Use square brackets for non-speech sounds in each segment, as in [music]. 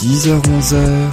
10h-11h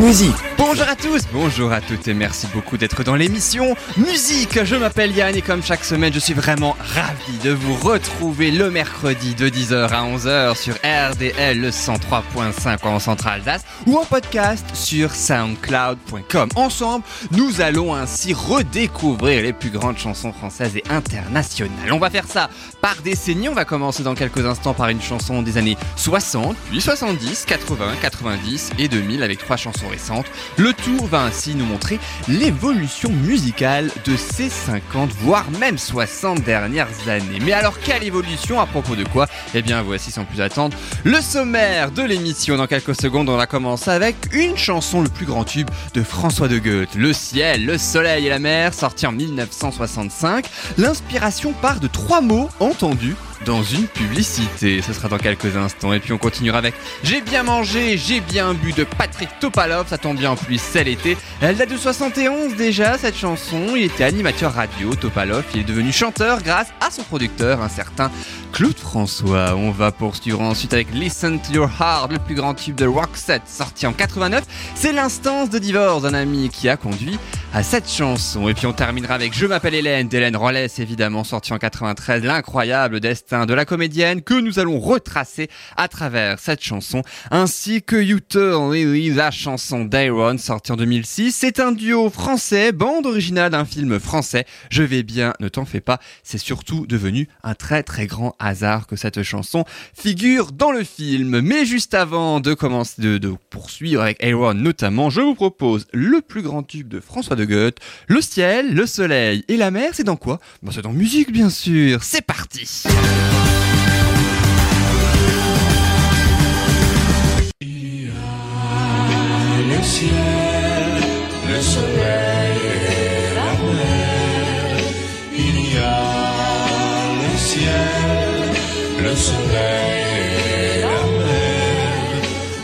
Musique Bonjour à tous, bonjour à toutes et merci beaucoup d'être dans l'émission Musique. Je m'appelle Yann et comme chaque semaine, je suis vraiment ravi de vous retrouver le mercredi de 10h à 11h sur RDL le 103.5 en centrale Alsace ou en podcast sur soundcloud.com. Ensemble, nous allons ainsi redécouvrir les plus grandes chansons françaises et internationales. On va faire ça par décennie. On va commencer dans quelques instants par une chanson des années 60, puis 70, 80, 90 et 2000 avec trois chansons récentes. Le tout va ainsi nous montrer l'évolution musicale de ces 50, voire même 60 dernières années. Mais alors, quelle évolution À propos de quoi? Eh bien, voici sans plus attendre le sommaire de l'émission. Dans quelques secondes, on va commencer avec une chanson, le plus grand tube de François de Goethe, Le ciel, le soleil et la mer, sorti en 1965. L'inspiration part de trois mots entendus dans une publicité. Ce sera dans quelques instants. Et puis on continuera avec J'ai bien mangé, j'ai bien bu de Patrick Topalov. Ça tombe bien en plus, c'est l'été. Elle date de 71 déjà, cette chanson. Il était animateur radio, Topalov. Il est devenu chanteur grâce à son producteur, un certain Claude François. On va poursuivre ensuite avec Listen to Your Heart, le plus grand tube de Roxette, sorti en 89. C'est l'instance de divorce d'un ami qui a conduit à cette chanson. Et puis on terminera avec Je m'appelle Hélène d'Hélène Rollès, évidemment, sorti en 93, l'incroyable destin de la comédienne que nous allons retracer à travers cette chanson, ainsi que You Turn Lily, la chanson d'Iron, sortie en 2006. C'est un duo français, bande originale d'un film français. Je vais bien, ne t'en fais pas. C'est surtout devenu un très très grand hasard que cette chanson figure dans le film. Mais juste avant de commencer, de, de poursuivre avec Aaron notamment, je vous propose le plus grand tube de François le ciel, le soleil et la mer. C'est dans quoi? Bon, C'est dans musique bien sûr. C'est parti. le ciel, le soleil et la mer. Il y a le ciel, le soleil et la mer.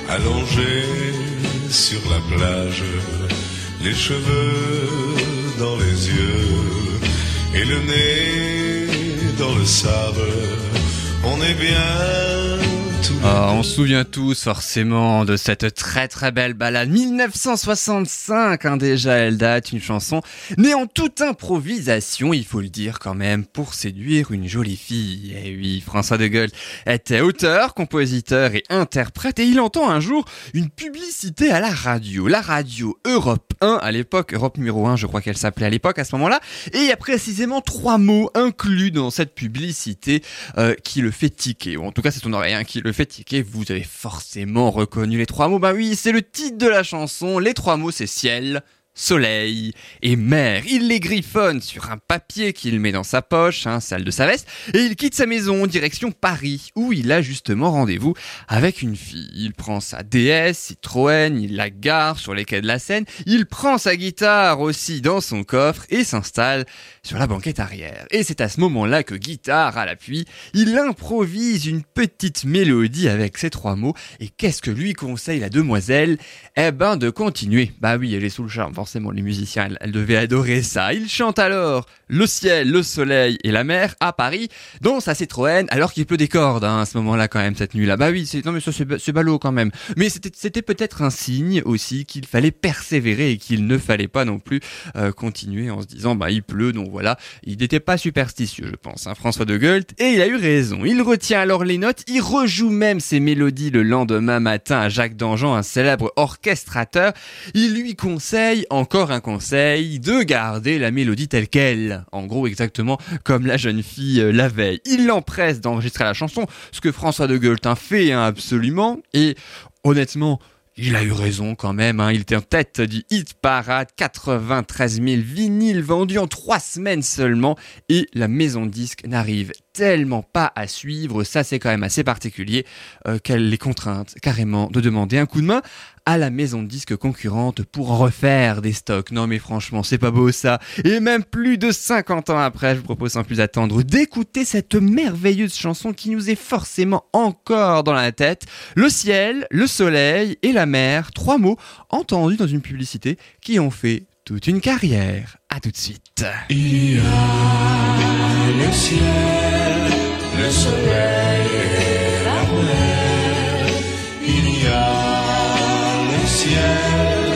Allongés sur la plage, les cheveux dans les yeux et le nez dans le sable. On est bien ah, on se souvient tous forcément de cette très très belle balade. 1965 hein, déjà elle date une chanson née en toute improvisation il faut le dire quand même pour séduire une jolie fille. Et eh oui François de Gaulle était auteur compositeur et interprète et il entend un jour une publicité à la radio. La radio Europe 1 à l'époque Europe numéro 1 je crois qu'elle s'appelait à l'époque à ce moment là et il y a précisément trois mots inclus dans cette publicité euh, qui le fait tiquer. Ou en tout cas c'est ton oreille hein, qui le vous avez forcément reconnu les trois mots. Bah oui, c'est le titre de la chanson. Les trois mots, c'est ciel, soleil et mer. Il les griffonne sur un papier qu'il met dans sa poche, hein, salle de sa veste, et il quitte sa maison direction Paris, où il a justement rendez-vous avec une fille. Il prend sa DS, Citroën, il la gare sur les quais de la Seine, il prend sa guitare aussi dans son coffre et s'installe sur la banquette arrière. Et c'est à ce moment-là que guitare à l'appui, il improvise une petite mélodie avec ces trois mots, et qu'est-ce que lui conseille la demoiselle? Eh ben de continuer. Bah oui, elle est sous le charme forcément les musiciens, elles, devaient adorer ça. Ils chantent alors le ciel, le soleil et la mer à Paris dans sa Citroën alors qu'il pleut des cordes hein, à ce moment-là quand même cette nuit-là. Bah oui, c'est non mais ça c'est ballot quand même. Mais c'était peut-être un signe aussi qu'il fallait persévérer et qu'il ne fallait pas non plus euh, continuer en se disant bah il pleut donc voilà. Il n'était pas superstitieux je pense, hein, François de Goethe et il a eu raison. Il retient alors les notes, il rejoue même ses mélodies le lendemain matin à Jacques Dangean, un célèbre orchestrateur. Il lui conseille encore un conseil, de garder la mélodie telle qu'elle. En gros, exactement comme la jeune fille euh, la veille. Il l'empresse d'enregistrer la chanson, ce que François de Gueltin fait hein, absolument. Et honnêtement, il a eu raison quand même, hein. il était en tête du hit parade, 93 000 vinyles vendus en trois semaines seulement, et la maison disque n'arrive tellement pas à suivre, ça c'est quand même assez particulier, euh, qu'elle les contrainte carrément de demander un coup de main à la maison de disques concurrente pour refaire des stocks. Non mais franchement, c'est pas beau ça. Et même plus de 50 ans après, je vous propose sans plus attendre d'écouter cette merveilleuse chanson qui nous est forcément encore dans la tête. Le ciel, le soleil et la mer, trois mots entendus dans une publicité qui ont fait toute une carrière. À tout de suite. Le soleil et la mer. Il y a le ciel,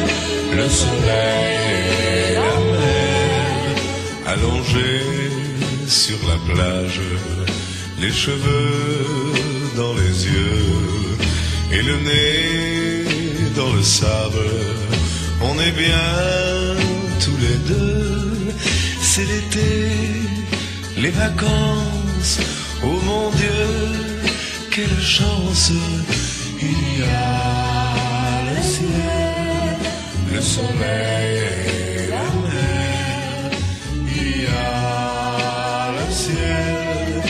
le soleil et la mer. Allongés sur la plage, les cheveux dans les yeux et le nez dans le sable. On est bien tous les deux. C'est l'été, les vacances. Oh mon Dieu, quelle chance! Il y a le ciel, le soleil et la mer. Il y a le ciel,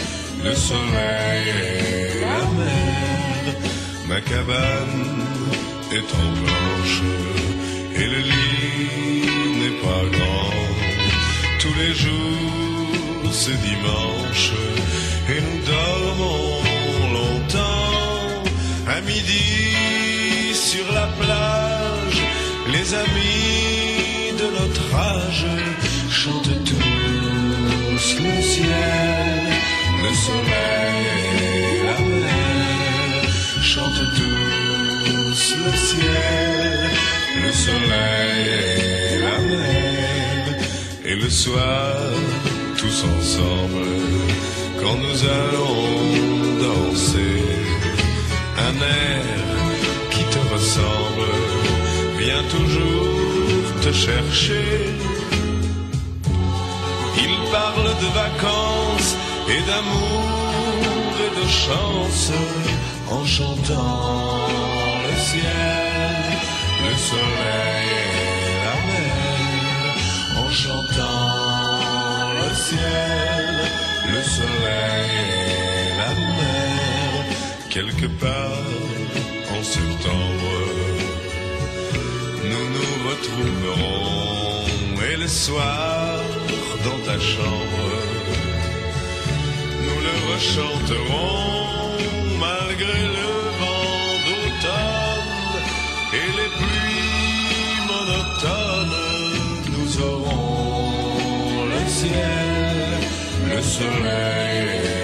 le soleil et la mer. Ma cabane est en blanche et le lit n'est pas grand. Tous les jours c'est dimanche et nous dormons longtemps. À midi sur la plage, les amis de notre âge chantent tous le ciel, le soleil et la mer. Chantent tous le ciel, le soleil et la mer. Et le soir, tous ensemble, quand nous allons danser, un air qui te ressemble vient toujours te chercher. Il parle de vacances et d'amour et de chance en chantant le ciel, le soleil et la mer. En chantant le ciel, Quelque part en septembre, nous nous retrouverons et le soir dans ta chambre, nous le rechanterons malgré le vent d'automne et les pluies monotones. Nous aurons le ciel, le soleil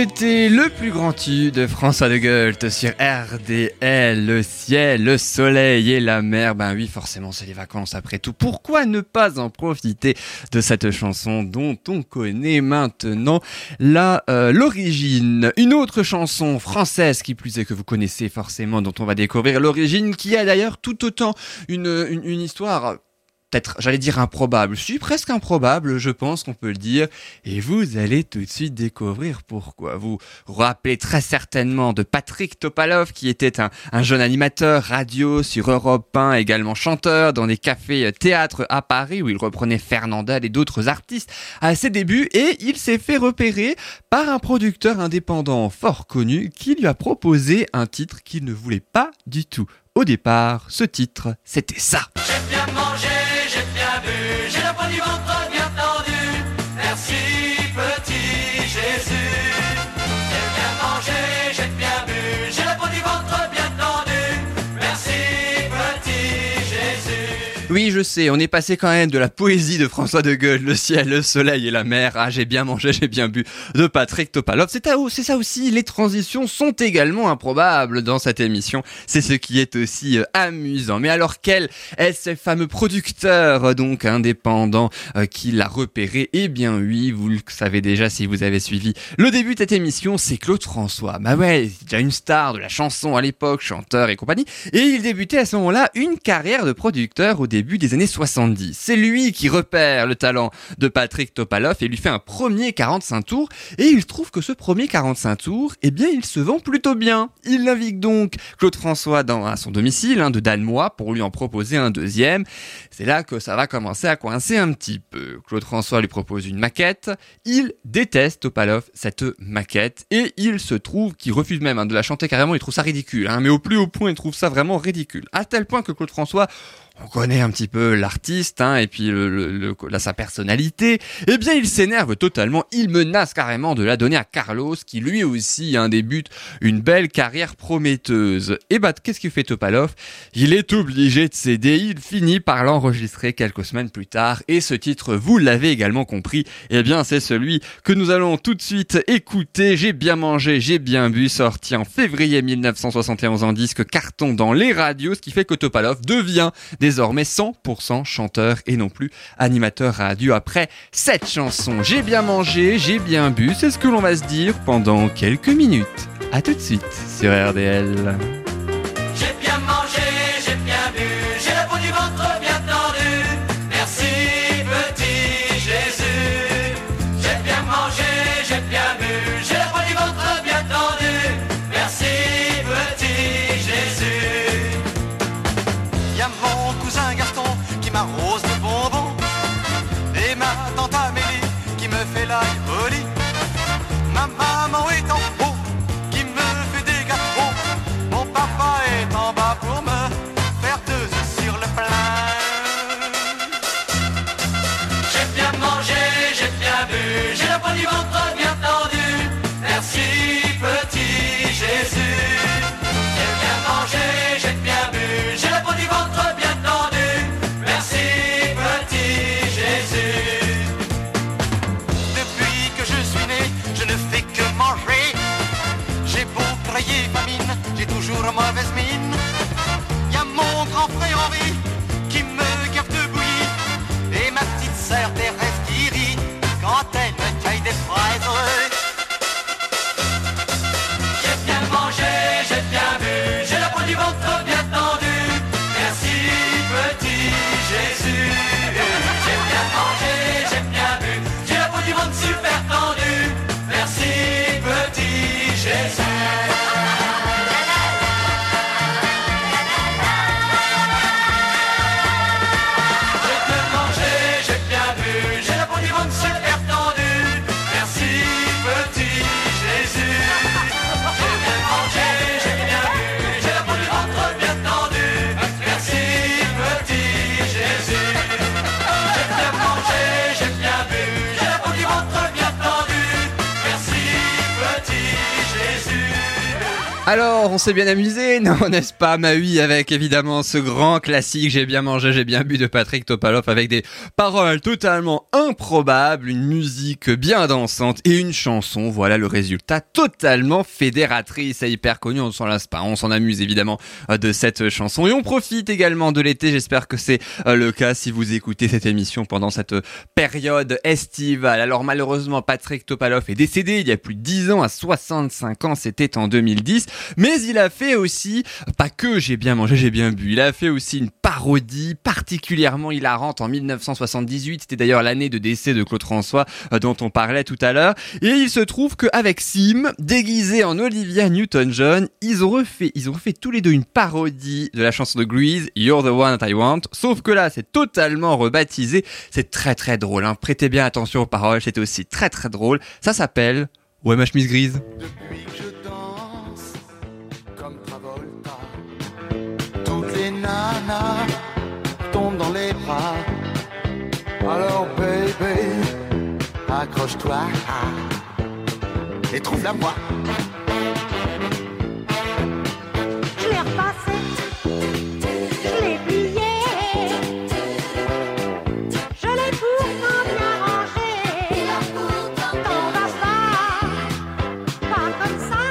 C'était le plus grand tube de François de Goethe sur RDL, le ciel, le soleil et la mer. Ben oui, forcément, c'est les vacances après tout. Pourquoi ne pas en profiter de cette chanson dont on connaît maintenant la euh, l'origine? Une autre chanson française qui plus est que vous connaissez forcément, dont on va découvrir l'origine, qui a d'ailleurs tout autant une, une, une histoire peut-être, j'allais dire improbable, je suis presque improbable, je pense qu'on peut le dire, et vous allez tout de suite découvrir pourquoi. Vous rappelez très certainement de Patrick Topalov, qui était un, un jeune animateur radio sur Europe 1, également chanteur dans des cafés euh, théâtres à Paris, où il reprenait Fernandel et d'autres artistes à ses débuts, et il s'est fait repérer par un producteur indépendant fort connu, qui lui a proposé un titre qu'il ne voulait pas du tout. Au départ, ce titre, c'était ça. Bu, j'ai la poigne du ventre bien tendue. Merci petit Jésus. J'ai bien mangé, j'ai bien bu, j'ai la poigne du ventre bien tendue. Merci petit Jésus. Oui, je sais, on est passé quand même de la poésie de François de Goethe, le ciel, le soleil et la mer, ah j'ai bien mangé, j'ai bien bu, de Patrick Topalov. C'est ça aussi, les transitions sont également improbables dans cette émission. C'est ce qui est aussi euh, amusant. Mais alors quel est ce fameux producteur euh, donc indépendant euh, qui l'a repéré? Eh bien oui, vous le savez déjà si vous avez suivi le début de cette émission, c'est Claude François. Bah ouais, déjà une star de la chanson à l'époque, chanteur et compagnie. Et il débutait à ce moment-là une carrière de producteur au début des années 70. C'est lui qui repère le talent de Patrick Topalov et lui fait un premier 45 tours. Et il trouve que ce premier 45 tours, eh bien, il se vend plutôt bien. Il navigue donc Claude François dans, à son domicile hein, de Danemois pour lui en proposer un deuxième. C'est là que ça va commencer à coincer un petit peu. Claude François lui propose une maquette. Il déteste Topalov cette maquette et il se trouve qu'il refuse même hein, de la chanter carrément. Il trouve ça ridicule, hein, mais au plus haut point, il trouve ça vraiment ridicule. À tel point que Claude François on connaît un petit peu l'artiste, hein, et puis le, le- le- sa personnalité, eh bien il s'énerve totalement, il menace carrément de la donner à Carlos, qui lui aussi hein, débute une belle carrière prometteuse. Et bah qu'est-ce qu'il fait Topalov? Il est obligé de céder, il finit par l'enregistrer quelques semaines plus tard, et ce titre, vous l'avez également compris, eh bien c'est celui que nous allons tout de suite écouter, J'ai bien mangé, j'ai bien bu, sorti en février 1971 en disque carton dans les radios, ce qui fait que Topalov devient désormais 100% chanteur et non plus animateur radio. Après cette chanson, j'ai bien mangé, j'ai bien bu, c'est ce que l'on va se dire pendant quelques minutes. À tout de suite sur RDL. Alors, on s'est bien amusé, [laughs] non, n'est-ce pas, Maui, avec évidemment ce grand classique J'ai bien mangé, j'ai bien bu de Patrick Topalov, avec des paroles totalement improbables, une musique bien dansante et une chanson, voilà le résultat, totalement fédératrice et hyper connue, on s'en lasse pas, on s'en amuse évidemment euh, de cette chanson et on profite également de l'été, j'espère que c'est euh, le cas si vous écoutez cette émission pendant cette période estivale. Alors malheureusement, Patrick Topalov est décédé il y a plus de 10 ans, à 65 ans, c'était en 2010. Mais il a fait aussi, pas que j'ai bien mangé, j'ai bien bu, il a fait aussi une parodie particulièrement hilarante en 1978. C'était d'ailleurs l'année de décès de Claude François euh, dont on parlait tout à l'heure. Et il se trouve qu'avec Sim, déguisé en Olivia Newton-John, ils ont refait, ils ont refait tous les deux une parodie de la chanson de Grease, You're the one that I want. Sauf que là, c'est totalement rebaptisé. C'est très très drôle. Hein. Prêtez bien attention aux paroles. C'est aussi très très drôle. Ça s'appelle Ouais ma chemise grise. Alors baby, accroche-toi et trouve la moi. Je l'ai repassé, je l'ai plié, je l'ai pourtant bien rangé. T'embrasse pas, pas comme ça.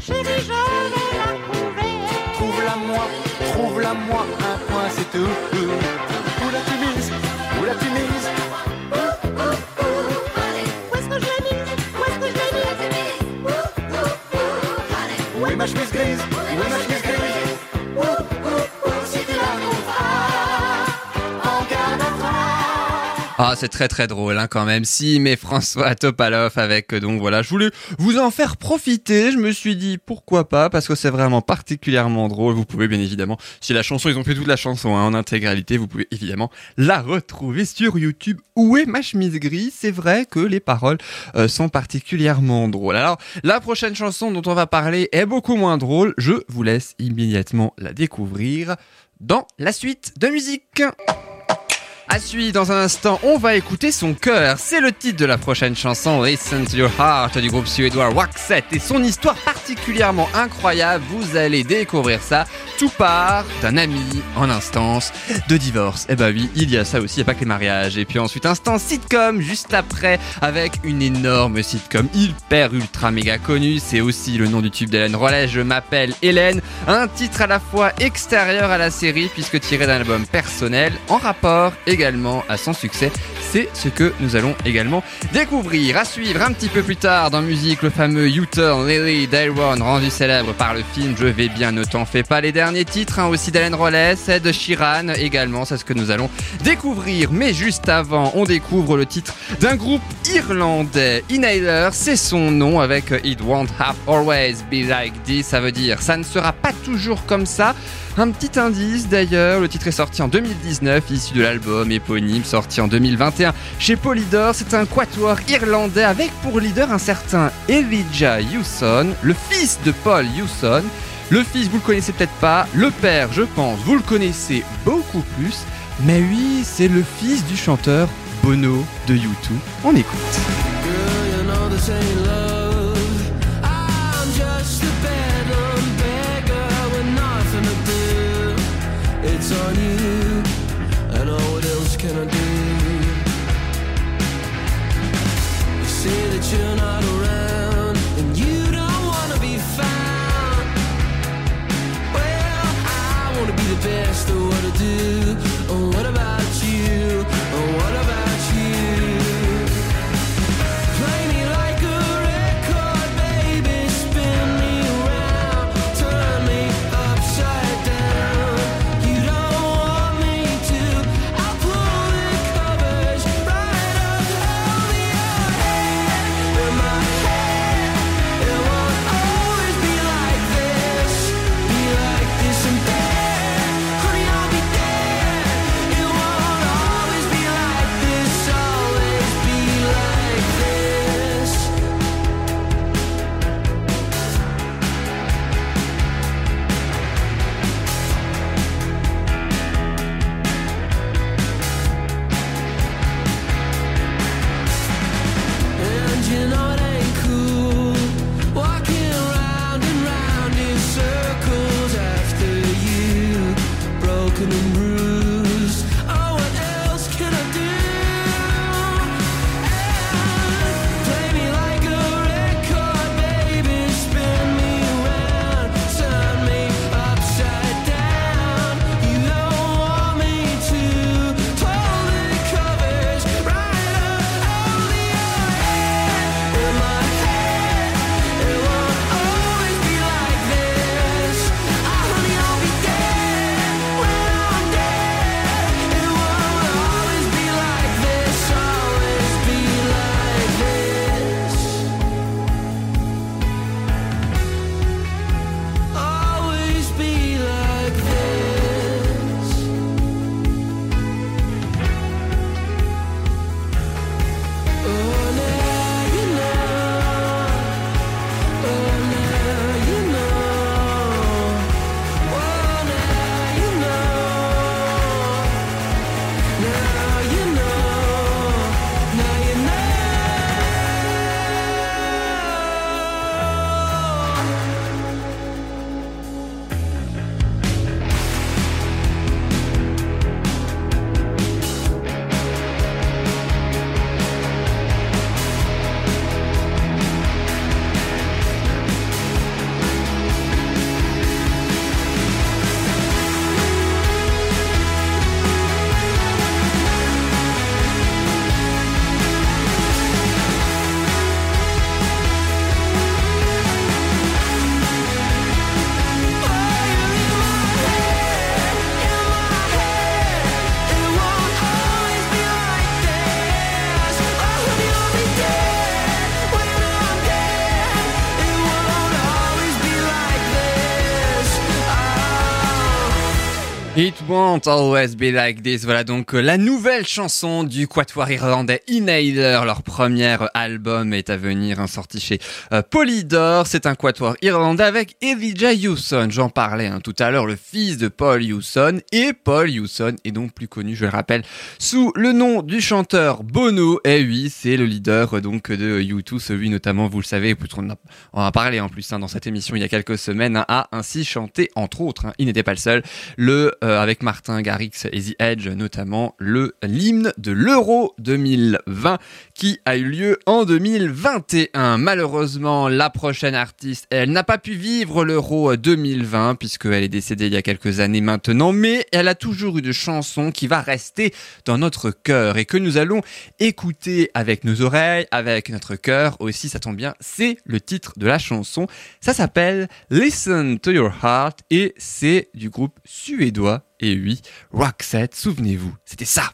Chérie, je vais la trouver. Trouve-la moi, trouve-la moi, un point c'est tout. Ah, c'est très très drôle hein, quand même. Si, mais François Topalov avec euh, donc voilà, je voulais vous en faire profiter. Je me suis dit pourquoi pas parce que c'est vraiment particulièrement drôle. Vous pouvez bien évidemment, si la chanson, ils ont fait toute la chanson hein, en intégralité, vous pouvez évidemment la retrouver sur YouTube. Où est ma chemise grise C'est vrai que les paroles euh, sont particulièrement drôles. Alors, la prochaine chanson dont on va parler est beaucoup moins drôle. Je vous laisse immédiatement la découvrir dans la suite de musique. À suivre dans un instant, on va écouter son cœur. C'est le titre de la prochaine chanson, Listen to Your Heart du groupe suédois Waxet et son histoire particulièrement incroyable. Vous allez découvrir ça. Tout part d'un ami en instance de divorce. Eh bah oui, il y a ça aussi, il n'y a pas que les mariages. Et puis ensuite, instant sitcom juste après avec une énorme sitcom hyper ultra méga connue. C'est aussi le nom du tube d'Hélène Rollet. Je m'appelle Hélène. Un titre à la fois extérieur à la série puisque tiré d'un album personnel en rapport également à son succès. C'est ce que nous allons également découvrir. À suivre un petit peu plus tard dans musique, le fameux U-Turn Lily Dairon rendu célèbre par le film Je vais bien, ne t'en fais pas. Les derniers titres hein, aussi d'Hélène Rollet, c'est de Sheeran également, c'est ce que nous allons découvrir. Mais juste avant, on découvre le titre d'un groupe irlandais. Inhaler, c'est son nom avec It Won't Have Always Be Like This. Ça veut dire ça ne sera pas toujours comme ça. Un petit indice d'ailleurs, le titre est sorti en 2019, issu de l'album éponyme sorti en 2021 chez Polydor. C'est un quatuor irlandais avec pour leader un certain Elijah Hewson, le fils de Paul Hewson. Le fils, vous le connaissez peut-être pas. Le père, je pense, vous le connaissez beaucoup plus. Mais oui, c'est le fils du chanteur Bono de U2. On écoute. It's on you, and oh, what else can I do? You say that you're not won't like this. Voilà donc euh, la nouvelle chanson du quatuor irlandais Inhaler. Leur premier album est à venir, hein, sorti chez euh, Polydor. C'est un quatuor irlandais avec Elijah Hewson. J'en parlais hein, tout à l'heure, le fils de Paul Hewson. Et Paul Hewson est donc plus connu, je le rappelle, sous le nom du chanteur Bono. Et oui, c'est le leader euh, donc de U2, celui notamment, vous le savez, on, en a parlé en plus hein, dans cette émission il y a quelques semaines, a ainsi chanté, entre autres, il n'était pas le seul, le avec Martin Garrix et The Edge notamment le l'hymne de l'Euro 2020 qui a eu lieu en 2021. Malheureusement, la prochaine artiste, elle n'a pas pu vivre l'Euro 2020 puisqu'elle est décédée il y a quelques années maintenant, mais elle a toujours eu de chansons qui va rester dans notre cœur et que nous allons écouter avec nos oreilles, avec notre cœur aussi, ça tombe bien, c'est le titre de la chanson. Ça s'appelle Listen to Your Heart et c'est du groupe suédois et oui, Roxette, souvenez-vous, c'était ça.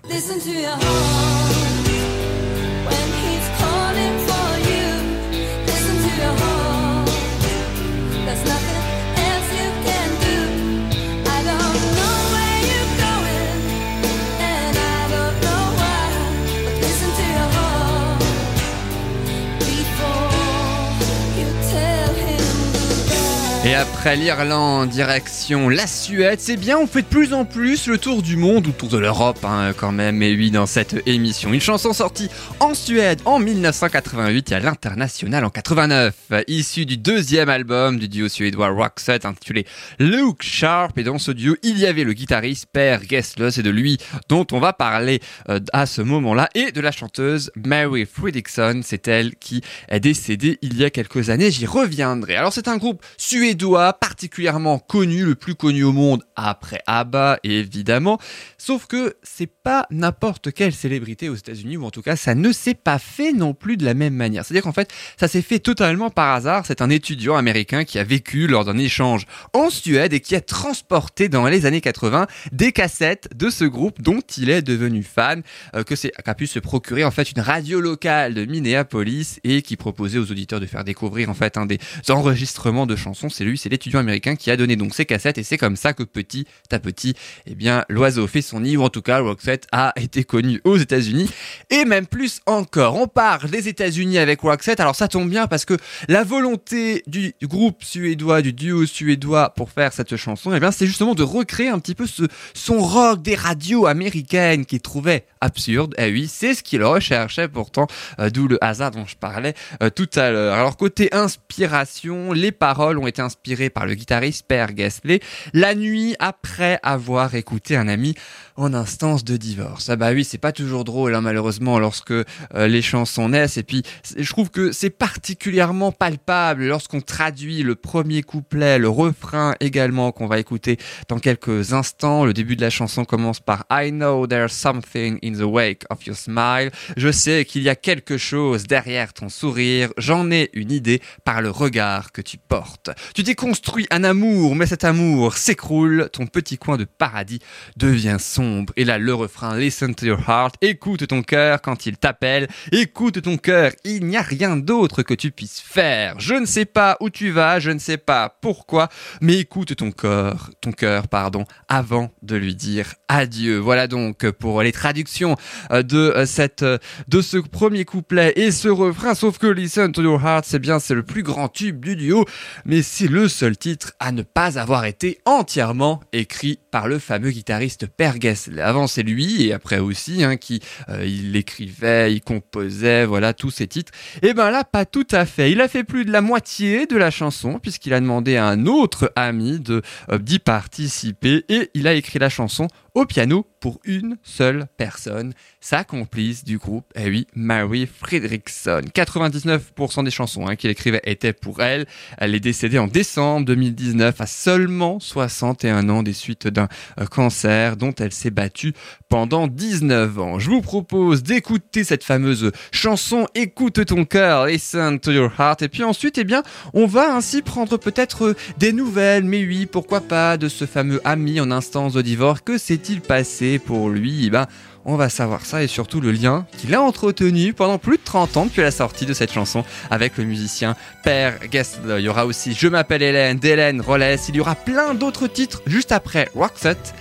Et après l'Irlande, direction la Suède, c'est bien, on fait de plus en plus le tour du monde, ou tour de l'Europe hein, quand même, et oui, dans cette émission. Une chanson sortie en Suède en 1988 et à l'international en 89, issue du deuxième album du duo suédois Roxette intitulé Luke Sharp. Et dans ce duo, il y avait le guitariste Per Gessle, c'est de lui dont on va parler euh, à ce moment-là, et de la chanteuse Mary Fredriksson, c'est elle qui est décédée il y a quelques années, j'y reviendrai. Alors c'est un groupe suédois particulièrement connu, le plus connu au monde après ABBA évidemment, sauf que c'est pas n'importe quelle célébrité aux États-Unis ou en tout cas ça ne s'est pas fait non plus de la même manière. C'est-à-dire qu'en fait ça s'est fait totalement par hasard. C'est un étudiant américain qui a vécu lors d'un échange en Suède et qui a transporté dans les années 80 des cassettes de ce groupe dont il est devenu fan, euh, que c'est qu'a pu se procurer en fait une radio locale de Minneapolis et qui proposait aux auditeurs de faire découvrir en fait un des enregistrements de chansons. C'est lui, c'est l'étudiant américain qui a donné donc ces cassettes et c'est comme ça que petit à petit, eh bien l'oiseau fait son nid ou en tout cas Roxette a été connu aux États-Unis et même plus encore. On parle des États-Unis avec Roxette. Alors ça tombe bien parce que la volonté du groupe suédois, du duo suédois pour faire cette chanson, eh bien c'est justement de recréer un petit peu ce son rock des radios américaines qu'ils trouvaient absurde. Eh oui, c'est ce qu'ils recherchaient pourtant, euh, d'où le hasard dont je parlais euh, tout à l'heure. Alors côté inspiration, les paroles ont été inspirées par le guitariste Per Gessle. La nuit après avoir écouté un ami en instance de divorce. Ah bah oui, c'est pas toujours drôle hein, malheureusement lorsque euh, les chansons naissent et puis je trouve que c'est particulièrement palpable lorsqu'on traduit le premier couplet, le refrain également qu'on va écouter dans quelques instants. Le début de la chanson commence par I know there's something in the wake of your smile. Je sais qu'il y a quelque chose derrière ton sourire. J'en ai une idée par le regard que tu portes. Tu t'es construit un amour, mais cet amour s'écroule. Ton petit coin de paradis devient sombre. Et là, le refrain, listen to your heart. Écoute ton cœur quand il t'appelle. Écoute ton cœur. Il n'y a rien d'autre que tu puisses faire. Je ne sais pas où tu vas. Je ne sais pas pourquoi. Mais écoute ton cœur, ton cœur, pardon, avant de lui dire adieu. Voilà donc pour les traductions euh, de euh, cette, euh, de ce premier couplet et ce refrain. Sauf que listen to your heart, c'est bien, c'est le plus grand tube du duo. Mais c'est le seul titre à ne pas avoir été entièrement écrit par le fameux guitariste Per Avant c'est lui et après aussi hein, qui euh, il écrivait, il composait, voilà tous ces titres. Et ben là pas tout à fait. Il a fait plus de la moitié de la chanson puisqu'il a demandé à un autre ami de euh, d'y participer et il a écrit la chanson au piano pour une seule personne, sa complice du groupe, eh oui, Mary Fredriksson. 99% des chansons hein, qu'il écrivait étaient pour elle. Elle est décédée en décembre 2019 à seulement 61 ans des suites d'un euh, cancer dont elle s'est s'est battue pendant 19 ans. Je vous propose d'écouter cette fameuse chanson Écoute ton cœur, Listen to your heart. Et puis ensuite, eh bien, on va ainsi prendre peut-être des nouvelles, mais oui, pourquoi pas, de ce fameux ami en instance de divorce. Que s'est-il passé pour lui? Eh ben, on va savoir ça et surtout le lien qu'il a entretenu pendant plus de 30 ans depuis la sortie de cette chanson avec le musicien Père Gastel. Il y aura aussi Je m'appelle Hélène d'Hélène Rollès. Il y aura plein d'autres titres juste après Roxette.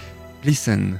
Listen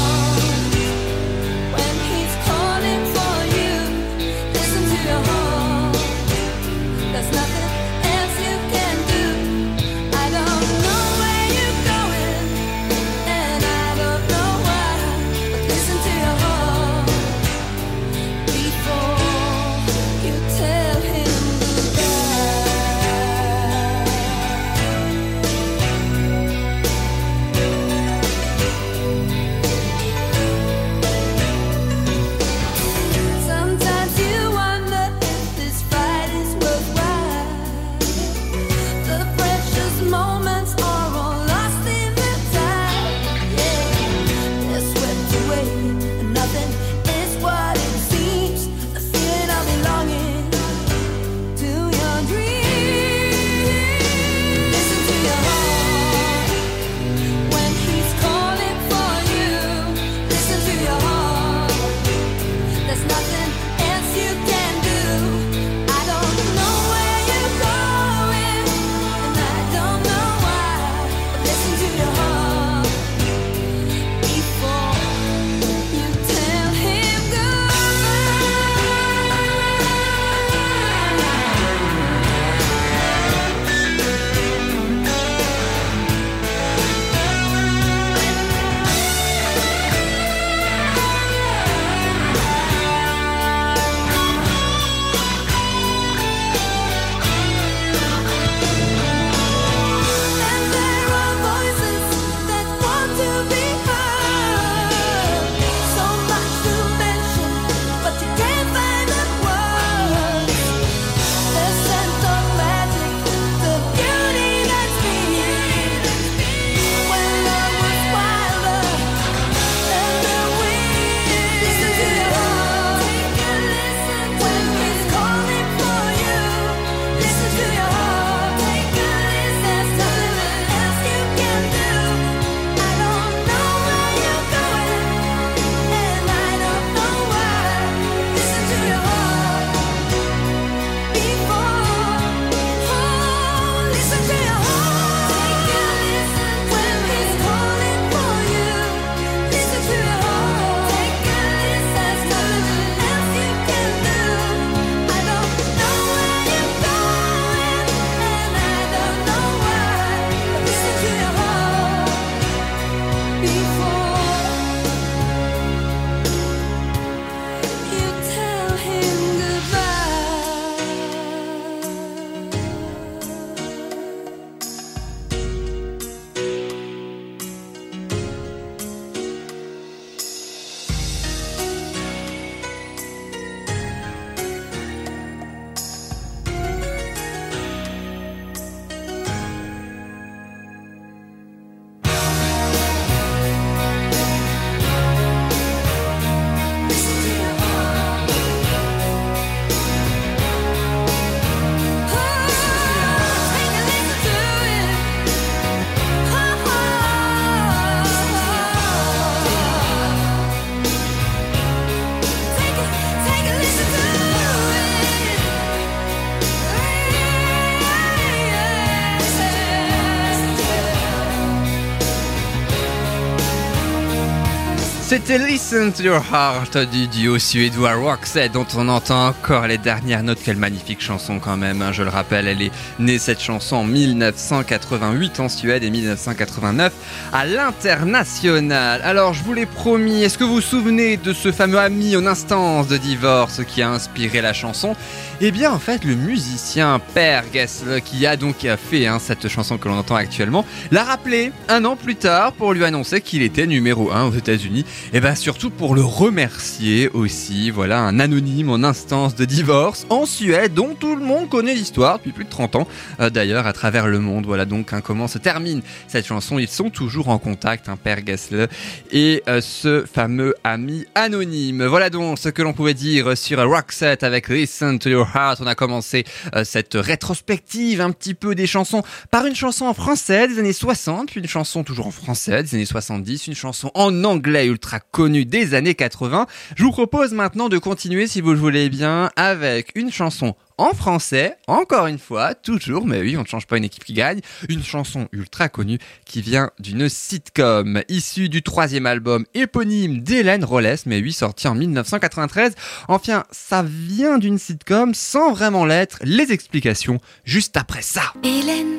C'était Listen to Your Heart du duo suédois Roxette dont on entend encore les dernières notes. Quelle magnifique chanson quand même, hein. je le rappelle, elle est née cette chanson en 1988 en Suède et 1989 à l'international. Alors je vous l'ai promis, est-ce que vous vous souvenez de ce fameux ami en instance de divorce qui a inspiré la chanson? Eh bien, en fait, le musicien Per Gessle, qui a donc fait hein, cette chanson que l'on entend actuellement, l'a rappelé un an plus tard pour lui annoncer qu'il était numéro 1 aux États-Unis. Et bien, surtout pour le remercier aussi. Voilà, un anonyme en instance de divorce en Suède, dont tout le monde connaît l'histoire depuis plus de 30 ans, euh, d'ailleurs, à travers le monde. Voilà donc hein, comment se termine cette chanson. Ils sont toujours en contact, hein, Per Gessle et euh, ce fameux ami anonyme. Voilà donc ce que l'on pouvait dire sur Roxette avec Listen to Your On a commencé euh, cette rétrospective un petit peu des chansons par une chanson en français des années 60, puis une chanson toujours en français des années 70, une chanson en anglais ultra connue des années 80. Je vous propose maintenant de continuer si vous le voulez bien avec une chanson en français, encore une fois, toujours, mais oui, on ne change pas une équipe qui gagne, une chanson ultra connue qui vient d'une sitcom issue du troisième album éponyme d'Hélène Rollès, mais oui, sorti en 1993. Enfin, ça vient d'une sitcom sans vraiment l'être, les explications juste après ça. Hélène,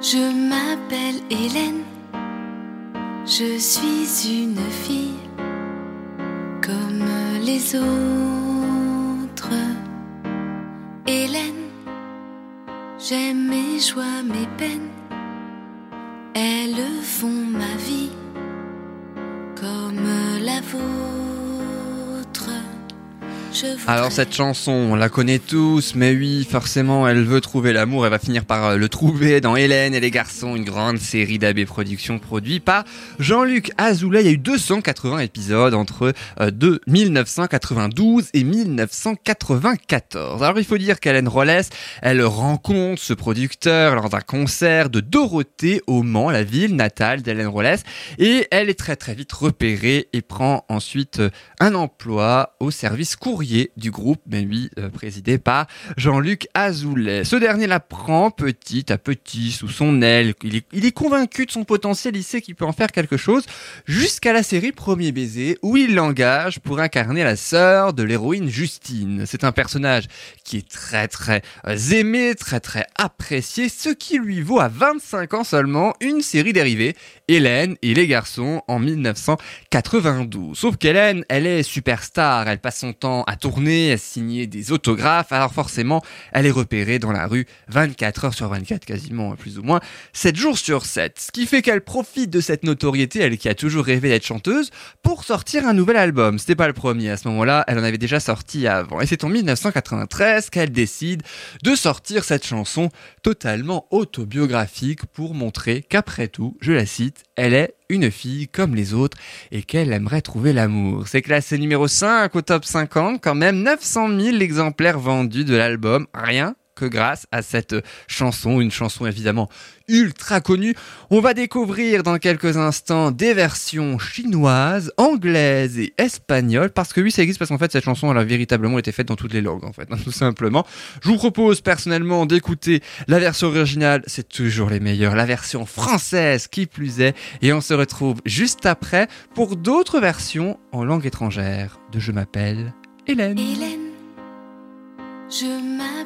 je m'appelle Hélène, je suis une fille comme les autres. Hélène, j'aime mes joies, mes peines, elles font ma vie comme la vôtre. Alors cette chanson, on la connaît tous, mais oui, forcément, elle veut trouver l'amour, elle va finir par euh, le trouver dans Hélène et les garçons, une grande série d'AB Productions produite par Jean-Luc Azoulay. Il y a eu 280 épisodes entre euh, de 1992 et 1994. Alors il faut dire qu'Hélène Rollès, elle rencontre ce producteur lors d'un concert de Dorothée au Mans, la ville natale d'Hélène Rollès, et elle est très très vite repérée et prend ensuite euh, un emploi au service courrier du groupe, mais lui euh, présidé par Jean-Luc Azoulay. Ce dernier la prend petit à petit sous son aile. Il est, il est convaincu de son potentiel, il sait qu'il peut en faire quelque chose, jusqu'à la série Premier baiser, où il l'engage pour incarner la sœur de l'héroïne Justine. C'est un personnage qui est très très euh, aimé, très très apprécié, ce qui lui vaut à 25 ans seulement une série dérivée, Hélène et les garçons en 1992. Sauf qu'Hélène, elle est superstar, elle passe son temps à tourner, à signer des autographes, alors forcément, elle est repérée dans la rue 24 heures sur 24 quasiment, plus ou moins, 7 jours sur 7. Ce qui fait qu'elle profite de cette notoriété, elle qui a toujours rêvé d'être chanteuse, pour sortir un nouvel album. C'était pas le premier à ce moment-là, elle en avait déjà sorti avant. Et c'est en 1993 qu'elle décide de sortir cette chanson totalement autobiographique pour montrer qu'après tout, je la cite, elle est une fille comme les autres et qu'elle aimerait trouver l'amour. C'est classé numéro 5 au top 50, quand même 900 000 exemplaires vendus de l'album, rien que grâce à cette chanson, une chanson évidemment ultra connue. On va découvrir dans quelques instants des versions chinoises, anglaises et espagnoles, parce que oui, ça existe, parce qu'en fait, cette chanson, a véritablement été faite dans toutes les langues, en fait, [laughs] tout simplement. Je vous propose personnellement d'écouter la version originale, c'est toujours les meilleurs, la version française qui plus est, et on se retrouve juste après pour d'autres versions en langue étrangère de Je m'appelle Hélène. Hélène, je m'appelle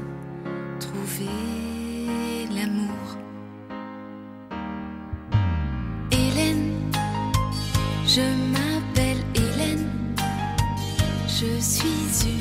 l'amour. Hélène, je m'appelle Hélène, je suis une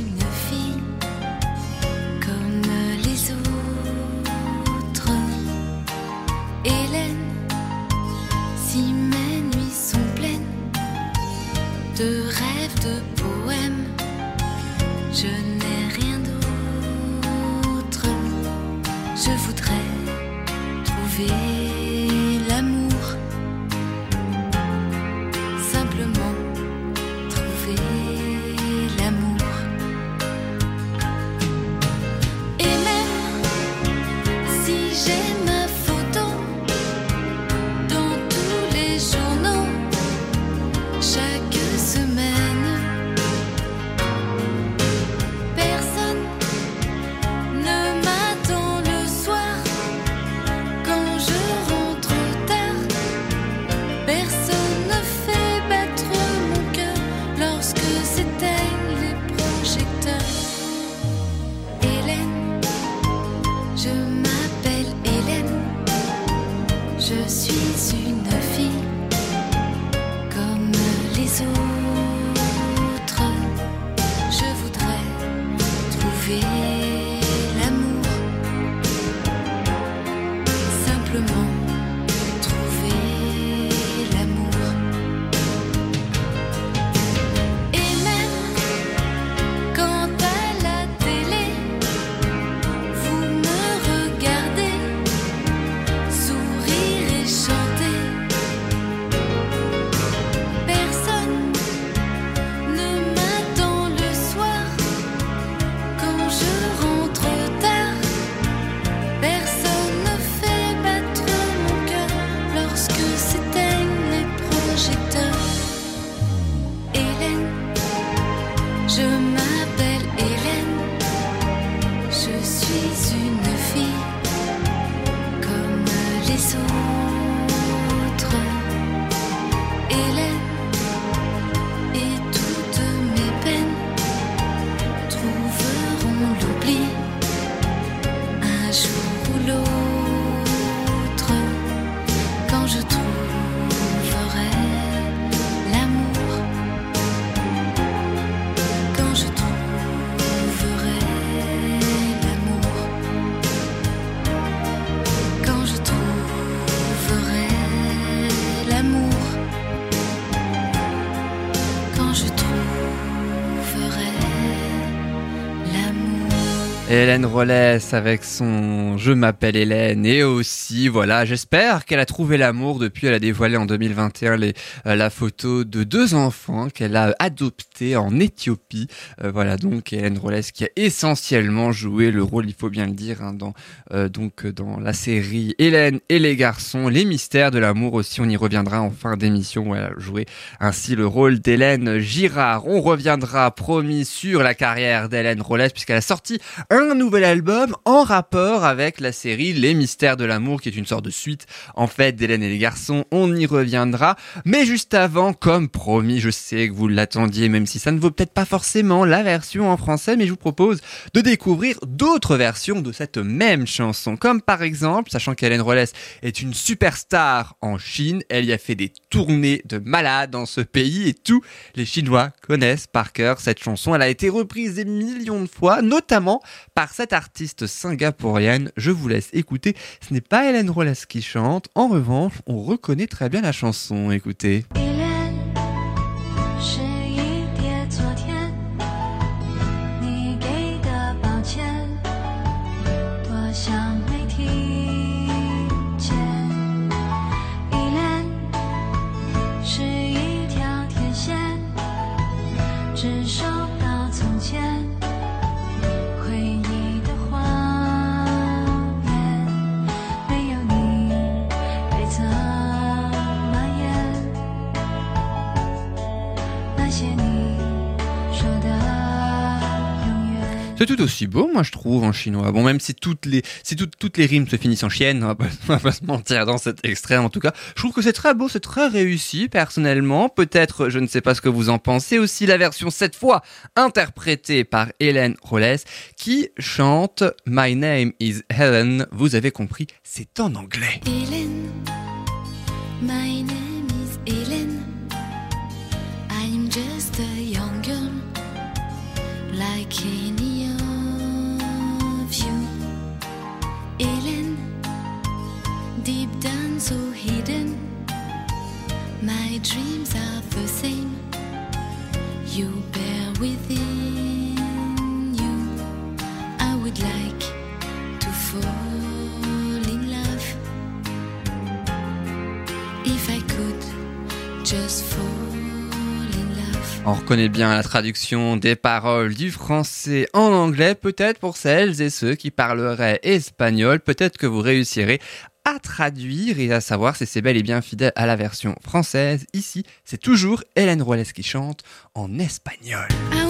Hélène Rollès avec son Je m'appelle Hélène. Et aussi voilà j'espère qu'elle a trouvé l'amour depuis elle a dévoilé en 2021 les, euh, la photo de deux enfants qu'elle a adoptés en Éthiopie. Euh, voilà donc Hélène Rollès qui a essentiellement joué le rôle il faut bien le dire hein, dans euh, donc dans la série Hélène et les garçons les mystères de l'amour. Aussi on y reviendra en fin d'émission où elle ainsi le rôle d'Hélène Girard. On reviendra promis sur la carrière d'Hélène Rollès puisqu'elle a sorti un nouvel album en rapport avec la série Les Mystères de l'amour, qui est une sorte de suite en fait d'Hélène et les garçons. On y reviendra. Mais juste avant, comme promis, je sais que vous l'attendiez, même si ça ne vaut peut-être pas forcément la version en français, mais je vous propose de découvrir d'autres versions de cette même chanson. Comme par exemple, sachant qu'Hélène Rollès est une superstar en Chine, elle y a fait des tournées de malades dans ce pays et tous les Chinois connaissent par cœur cette chanson. Elle a été reprise des millions de fois, notamment par cette artiste singapourienne. Je vous laisse écouter. Ce n'est pas Hélène Rollès qui chante. En revanche, on reconnaît très bien la chanson. Écoutez. 依 C'est tout aussi beau, moi je trouve, en chinois. Bon, même si toutes les, si toutes, toutes les rimes se finissent en chienne, on va, pas, [laughs] on va pas se mentir dans cet extrait, en tout cas. Je trouve que c'est très beau, c'est très réussi, personnellement. Peut-être, je ne sais pas ce que vous en pensez, aussi la version cette fois interprétée par Hélène Rollès, qui chante My Name is Helen. Vous avez compris, c'est en anglais. Hélène, my name dreams are the same. You bear within you. I would like to fall in love. If I could just fall in love. On reconnaît bien la traduction des paroles du français en anglais, peut-être pour celles et ceux qui parleraient espagnol, peut-être que vous réussirez à traduire et à savoir si c'est bel et bien fidèle à la version française. Ici, c'est toujours Hélène Rollès qui chante en espagnol. Aunque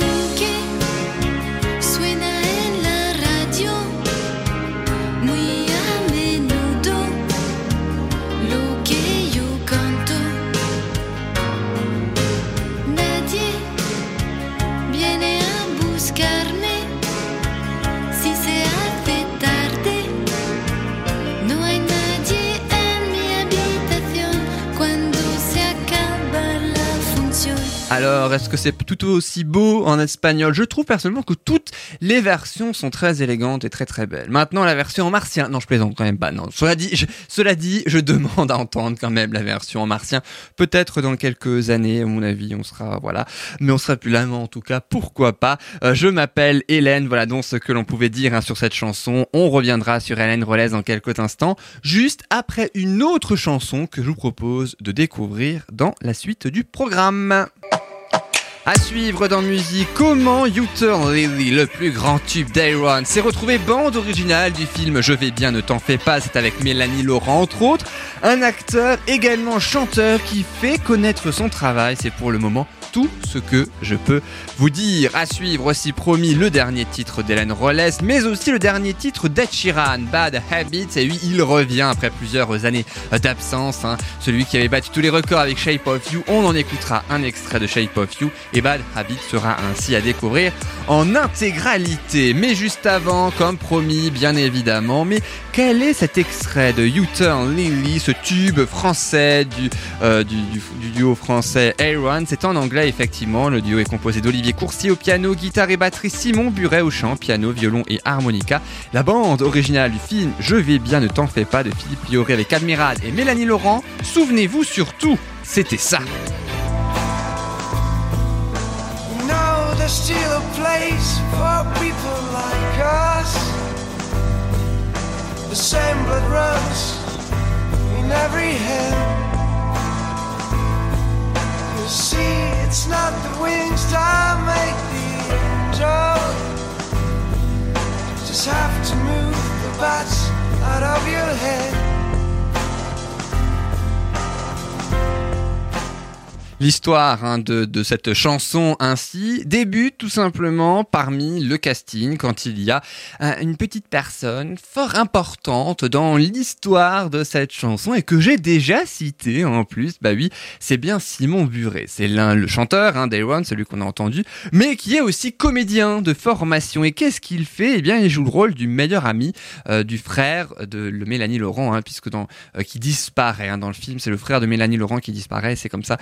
Alors, est-ce que c'est tout aussi beau en espagnol? Je trouve personnellement que toutes les versions sont très élégantes et très très belles. Maintenant, la version en martien. Non, je plaisante quand même pas. Non, cela dit, je, cela dit, je [laughs] demande à entendre quand même la version en martien. Peut-être dans quelques années, à mon avis, on sera voilà, mais on sera plus là. Mais en tout cas, pourquoi pas Euh, Je m'appelle Hélène. Voilà donc ce que l'on pouvait dire hein, sur cette chanson. On reviendra sur Hélène Rolez dans quelques instants, juste après une autre chanson que je vous propose de découvrir dans la suite du programme. À suivre dans musique, comment You Lily, le plus grand tube d'Aaron, s'est retrouvé bande originale du film Je vais bien, ne t'en fais pas, c'est avec Mélanie Laurent entre autres, un acteur également chanteur qui fait connaître son travail, c'est pour le moment tout ce que je peux vous dire. À suivre aussi promis le dernier titre d'Hélène Rolles, mais aussi le dernier titre d'Ed Bad Habits, et oui, il revient après plusieurs années d'absence, hein. celui qui avait battu tous les records avec Shape of You, on en écoutera un extrait de Shape of You, et Bad Habits sera ainsi à découvrir en intégralité. Mais juste avant, comme promis, bien évidemment, mais quel est cet extrait de You Turn Lily, ce tube français du, euh, du duo français Aaron? C'est en anglais, effectivement. Le duo est composé d'Olivier Coursier au piano, guitare et batterie, Simon Buret au chant, piano, violon et harmonica. La bande originale du film Je vais bien, ne t'en fais pas de Philippe Lioré avec Admiral et Mélanie Laurent. Souvenez-vous surtout, c'était ça. See, it's not the wings that make the angel. Just have to move the bats out of your head. L'histoire hein, de, de cette chanson ainsi débute tout simplement parmi le casting quand il y a euh, une petite personne fort importante dans l'histoire de cette chanson et que j'ai déjà cité en plus. Bah oui, c'est bien Simon Buret. C'est l'un le chanteur hein, d'Aaron, celui qu'on a entendu, mais qui est aussi comédien de formation. Et qu'est-ce qu'il fait? Eh bien, il joue le rôle du meilleur ami euh, du frère de le Mélanie Laurent, hein, puisque dans euh, qui disparaît hein, dans le film, c'est le frère de Mélanie Laurent qui disparaît. C'est comme ça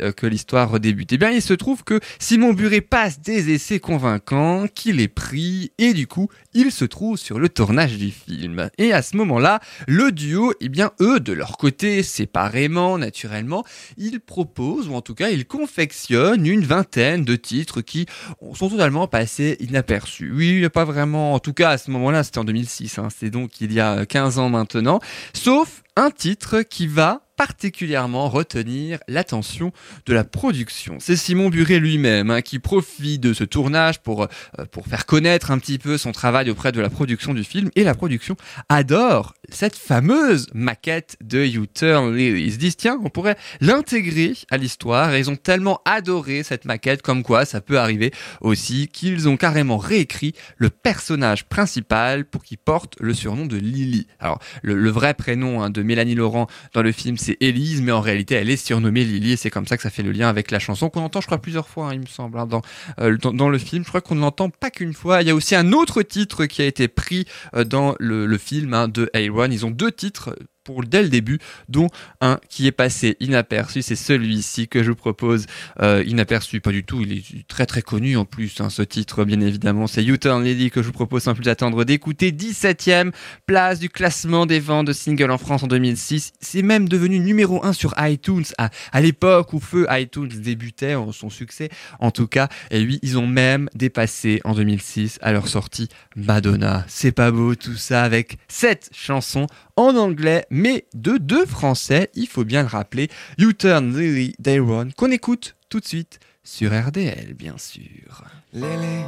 euh, que l'histoire redébute. Eh bien, il se trouve que Simon Buret passe des essais convaincants, qu'il est pris, et du coup, il se trouve sur le tournage du film. Et à ce moment-là, le duo, eh bien, eux, de leur côté, séparément, naturellement, ils proposent, ou en tout cas, ils confectionnent une vingtaine de titres qui sont totalement passés inaperçus. Oui, il n'y a pas vraiment, en tout cas, à ce moment-là, c'était en 2006, hein, c'est donc il y a 15 ans maintenant, sauf un titre qui va particulièrement retenir l'attention de la production. C'est Simon Buret lui-même hein, qui profite de ce tournage pour, euh, pour faire connaître un petit peu son travail auprès de la production du film et la production adore cette fameuse maquette de You Turn Lily. Ils se disent tiens, on pourrait l'intégrer à l'histoire et ils ont tellement adoré cette maquette comme quoi ça peut arriver aussi qu'ils ont carrément réécrit le personnage principal pour qu'il porte le surnom de Lily. Alors le, vrai prénom hein, de Mélanie Laurent dans le film c'est Élise, mais en réalité elle est surnommée Lily et c'est comme ça que ça fait le lien avec la chanson qu'on entend je crois plusieurs fois, hein, il me semble, hein, dans, euh, dans, le film. Je crois qu'on ne l'entend pas qu'une fois. Il y a aussi un autre titre qui a été pris euh, dans le, film de A1. Ils ont deux titres pour dès le début, dont un qui est passé inaperçu, c'est celui-ci que je vous propose, euh, inaperçu, pas du tout, il est très très connu en plus, hein, ce titre bien évidemment, c'est You Turn Lady que je vous propose sans plus attendre d'écouter, 17ème place du classement des ventes de singles en France en 2006, c'est même devenu numéro 1 sur iTunes. À, à l'époque où Feu iTunes débutait son succès, en tout cas, et oui, ils ont même dépassé en 2006 à leur sortie Madonna, c'est pas beau tout ça avec cette chanson en anglais, mais de deux français, il faut bien le rappeler, You Turn Lily Dayron, qu'on écoute tout de suite sur RDL, bien sûr. Lily,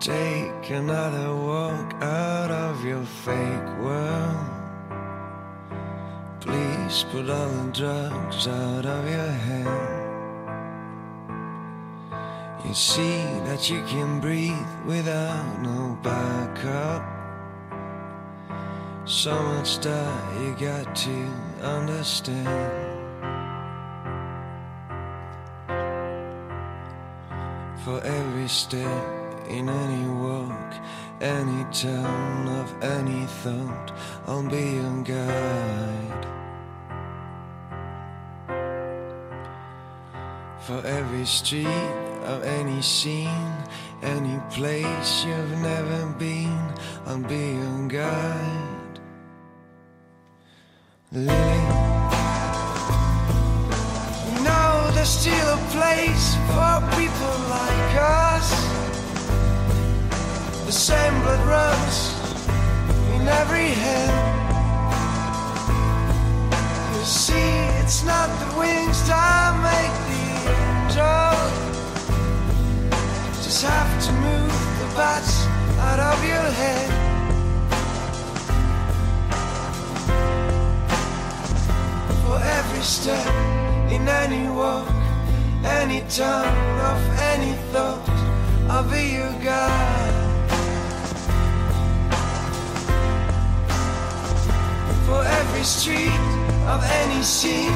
take another walk out of your fake world. Please put all the drugs out of your head. You see that you can breathe without no backup. So much that you got to understand. For every step in any walk, any turn of any thought, I'll be your guide. For every street of any scene, any place you've never been, I'll be your guide. Lily, you know there's still a place for people like us. The same blood runs in every head. You see, it's not the wings that make the angel. Just have to move the bats out of your head. Step in any walk, any turn of any thought, I'll be your guide. For every street of any scene,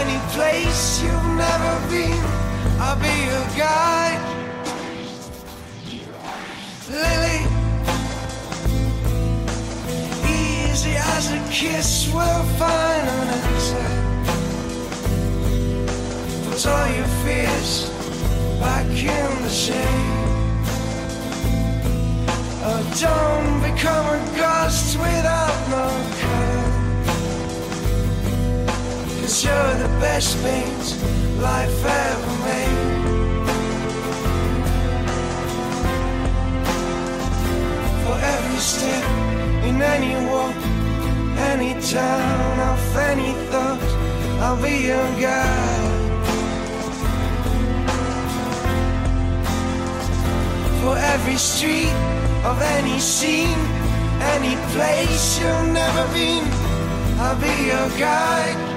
any place you've never been, I'll be your guide. Lily, easy as a kiss we'll find an answer. Put all your fears back in the shade. Oh, don't become a ghost without no color. Cause you're the best paint life ever made. For every step in any walk, any town of any thought, I'll be your guide. For every street of any scene, any place you've never been, I'll be your guide.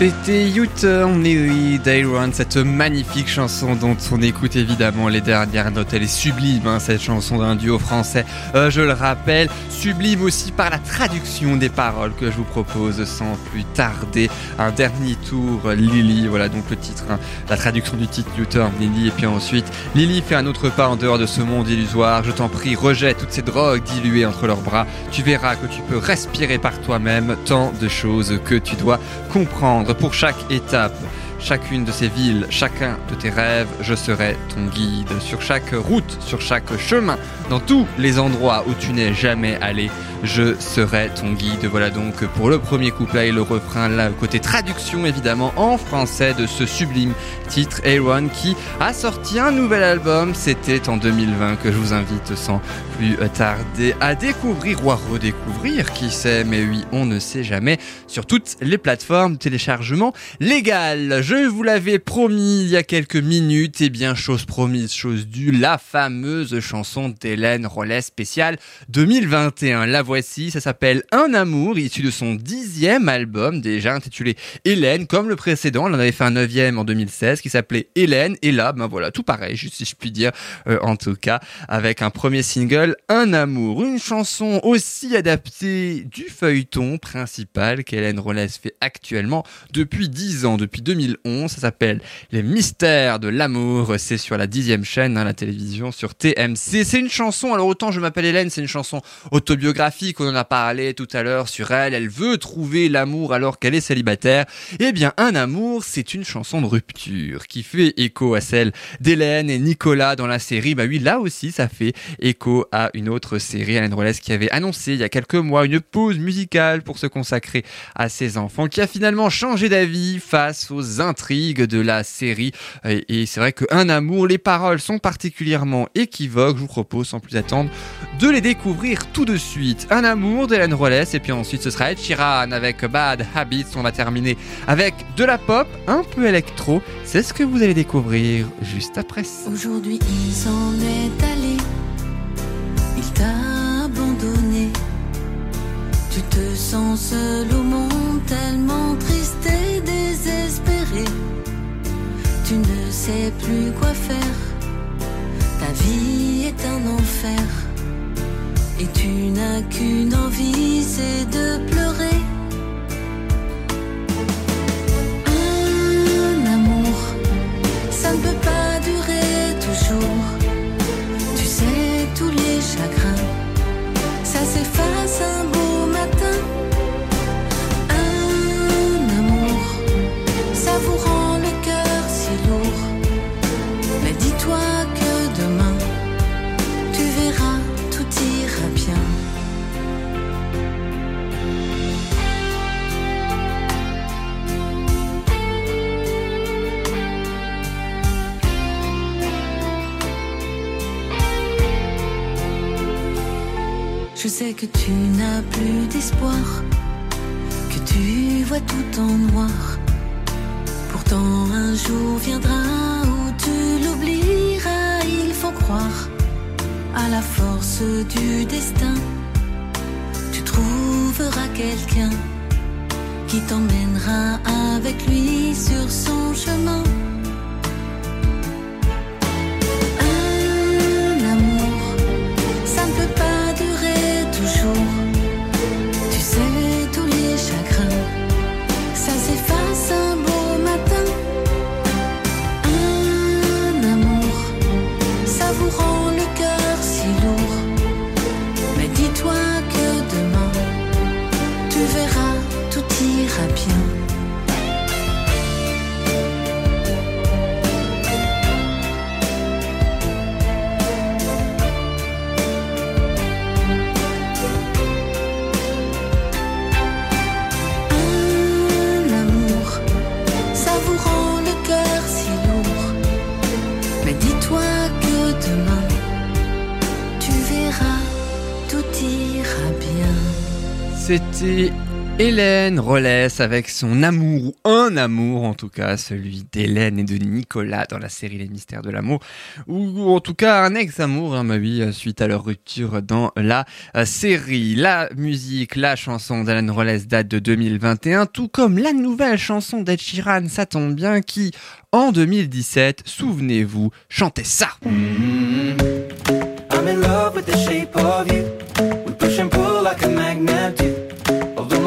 C'était U-Turn et Dayron, cette magnifique chanson dont on écoute évidemment les dernières notes. Elle est sublime, hein, cette chanson d'un duo français, euh, je le rappelle. Sublime aussi par la traduction des paroles que je vous propose sans plus tarder. Un dernier tour, Lily, voilà donc le titre, hein, la traduction du titre U-Turn, Lily. Et puis ensuite, Lily fait un autre pas en dehors de ce monde illusoire. Je t'en prie, rejette toutes ces drogues diluées entre leurs bras. Tu verras que tu peux respirer par toi-même tant de choses que tu dois comprendre pour chaque étape. Chacune de ces villes, chacun de tes rêves, je serai ton guide. Sur chaque route, sur chaque chemin, dans tous les endroits où tu n'es jamais allé, je serai ton guide. Voilà donc pour le premier couplet et le refrain, là, côté traduction évidemment en français de ce sublime titre Aaron qui a sorti un nouvel album. C'était en 2020 que je vous invite sans plus tarder à découvrir ou à redécouvrir, qui sait, mais oui, on ne sait jamais, sur toutes les plateformes de téléchargement légales. Je vous l'avais promis il y a quelques minutes, et bien chose promise, chose due, la fameuse chanson d'Hélène Rollet spéciale 2021. La voici, ça s'appelle Un amour, issu de son dixième album, déjà intitulé Hélène, comme le précédent, elle en avait fait un neuvième en 2016 qui s'appelait Hélène, et là, ben voilà, tout pareil, juste si je puis dire, euh, en tout cas, avec un premier single, Un amour, une chanson aussi adaptée du feuilleton principal qu'Hélène Rollet fait actuellement depuis 10 ans, depuis 2011, ça s'appelle Les mystères de l'amour, c'est sur la dixième chaîne, hein, la télévision, sur TMC, c'est une chanson, alors autant je m'appelle Hélène, c'est une chanson autobiographique, on en a parlé tout à l'heure sur elle, elle veut trouver l'amour alors qu'elle est célibataire, eh bien Un amour, c'est une chanson de rupture qui fait écho à celle d'Hélène et Nicolas dans la série, bah oui, là aussi ça fait écho à une autre série, Hélène Rollès qui avait annoncé il y a quelques mois une pause musicale pour se consacrer à ses enfants, qui a finalement changé d'avis face aux intrigues de la série, et, c'est vrai que Un amour, les paroles sont particulièrement équivoques, je vous propose sans plus attendre de les découvrir tout de suite. Un amour d'Hélène Rollès, et puis ensuite ce sera Ed Sheeran avec Bad Habits, on va terminer avec de la pop, un peu électro, c'est ce que vous allez découvrir juste après. Aujourd'hui il s'en est allé, il t'a abandonné. Tu te sens seul au monde, tellement sais plus quoi faire, ta vie est un enfer. Et tu n'as qu'une envie, c'est de pleurer. Un amour, ça ne peut pas durer toujours. Tu sais, tous les chagrins, Je sais que tu n'as plus d'espoir, que tu vois tout en noir. Pourtant un jour viendra où tu l'oublieras, il faut croire à la force du destin. Tu trouveras quelqu'un qui t'emmènera avec lui sur son chemin. C'était Hélène Rollès avec son amour, ou un amour en tout cas, celui d'Hélène et de Nicolas dans la série Les Mystères de l'amour, ou en tout cas un ex-amour, hein, bah euh, suite à leur rupture dans la euh, série. La musique, la chanson d'Hélène Rollès date de 2021, tout comme la nouvelle chanson d'Ed Sheeran, ça tombe bien, qui en 2017, souvenez-vous, chantait ça.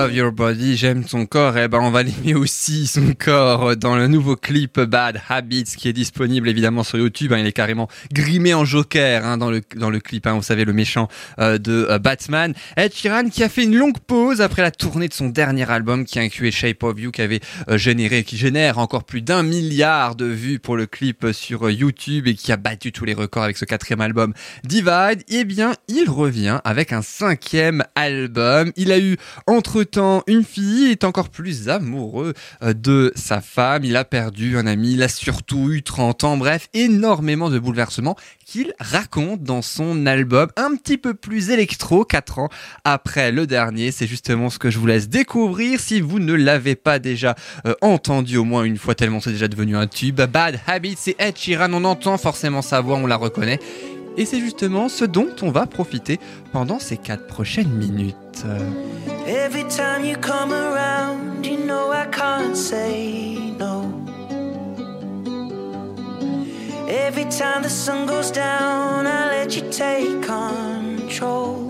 Love your body, j'aime ton corps. Et ben, on va l'aimer aussi, son corps, dans le nouveau clip Bad Habits qui est disponible évidemment sur YouTube. hein. il est carrément grimé en Joker hein, dans le dans le clip. hein. vous savez le méchant euh, de euh, Batman. Ed Sheeran qui a fait une longue pause après la tournée de son dernier album qui incluait Shape of You, qui avait euh, généré, qui génère encore plus d'un milliard de vues pour le clip sur euh, YouTube et qui a battu tous les records avec ce quatrième album Divide. Eh bien, il revient avec un cinquième album. Il a eu entre-temps une fille, il est encore plus amoureux euh, de sa femme, il a perdu un ami, il a surtout eu 30 ans, bref, énormément de bouleversements qu'il raconte dans son album, un petit peu plus électro, 4 ans après le dernier. C'est justement ce que je vous laisse découvrir si vous ne l'avez pas déjà euh, entendu au moins une fois, tellement c'est déjà devenu un tube. Bad Habits, c'est Ed Sheeran, on entend forcément sa voix, on la reconnaît. Et c'est justement ce dont on va profiter pendant ces 4 prochaines minutes. Every time you come around, you know I can't say no. Every time the sun goes down, I let you take control.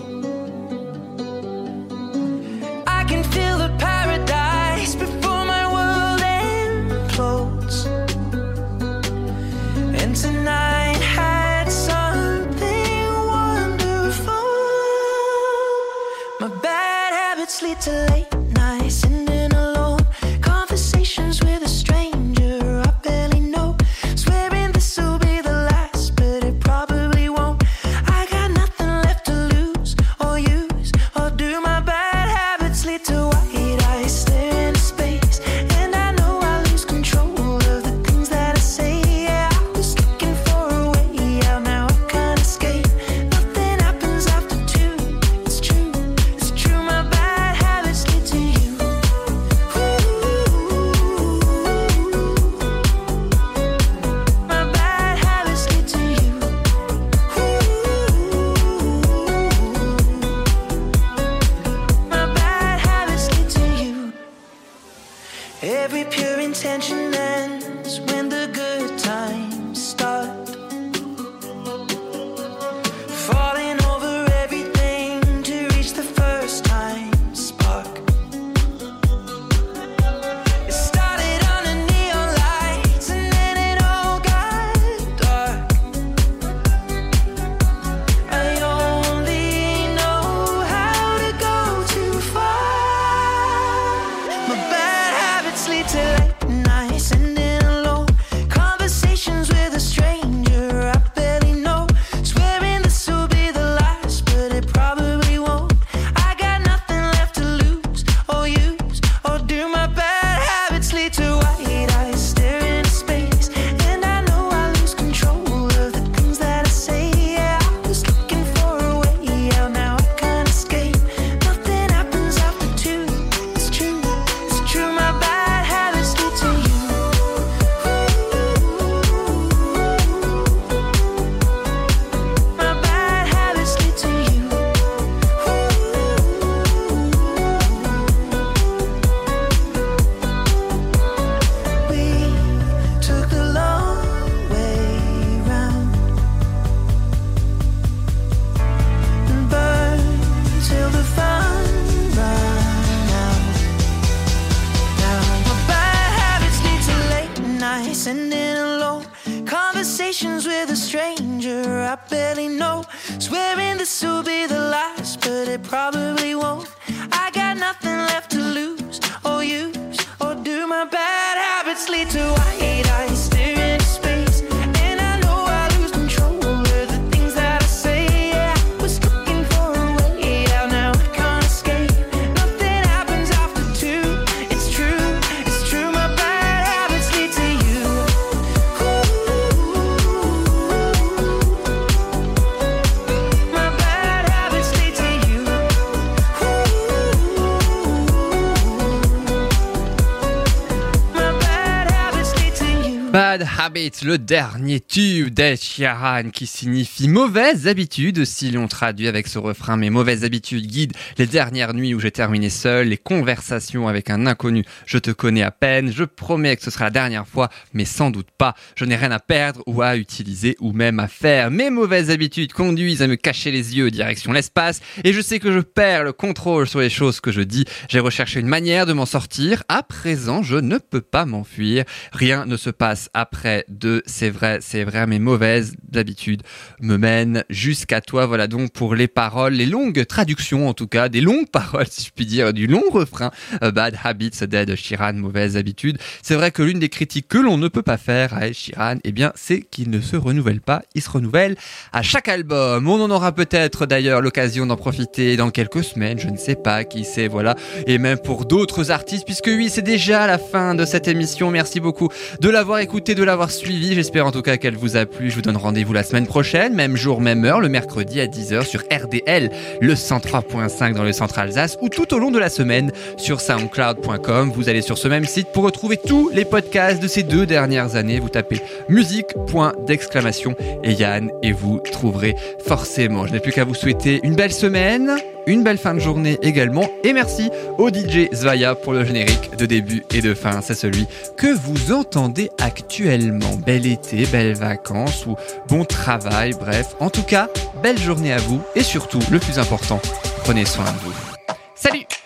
Le dernier tube d'Ed Sheeran qui signifie mauvaise habitude si l'on traduit avec ce refrain. Mes mauvaises habitudes guident les dernières nuits où j'ai terminé seul, les conversations avec un inconnu. Je te connais à peine, je promets que ce sera la dernière fois, mais sans doute pas. Je n'ai rien à perdre ou à utiliser ou même à faire. Mes mauvaises habitudes conduisent à me cacher les yeux direction l'espace et je sais que je perds le contrôle sur les choses que je dis. J'ai recherché une manière de m'en sortir. À présent, je ne peux pas m'enfuir. Rien ne se passe après c'est vrai, c'est vrai, mes mauvaises habitudes me mènent jusqu'à toi. Voilà donc pour les paroles, les longues traductions en tout cas, des longues [laughs] paroles si je puis dire, du long refrain euh, Bad Habits d'Ed Sheeran, mauvaises habitudes. C'est vrai que l'une des critiques que l'on ne peut pas faire à Ed Sheeran, eh bien, c'est qu'il ne se renouvelle pas. Il se renouvelle à chaque album. On en aura peut-être d'ailleurs l'occasion d'en profiter dans quelques semaines, je ne sais pas, qui sait, voilà. Et même pour d'autres artistes, puisque oui, c'est déjà la fin de cette émission. Merci beaucoup de l'avoir écouté, de l'avoir suivi. J'espère en tout cas qu'elle vous a plu. Je vous donne rendez-vous la semaine prochaine, même jour, même heure, le mercredi à 10h sur RDL, le 103.5 dans le centre Alsace, ou tout au long de la semaine sur soundcloud.com. Vous allez sur ce même site pour retrouver tous les podcasts de ces deux dernières années. Vous tapez musique, point d'exclamation et Yann et vous trouverez forcément. Je n'ai plus qu'à vous souhaiter une belle semaine, une belle fin de journée également et merci au DJ Zvaya pour le générique de début et de fin. C'est celui que vous entendez actuellement. Bel été, belles vacances ou bon travail, bref. En tout cas, belle journée à vous et surtout, le plus important, prenez soin de vous.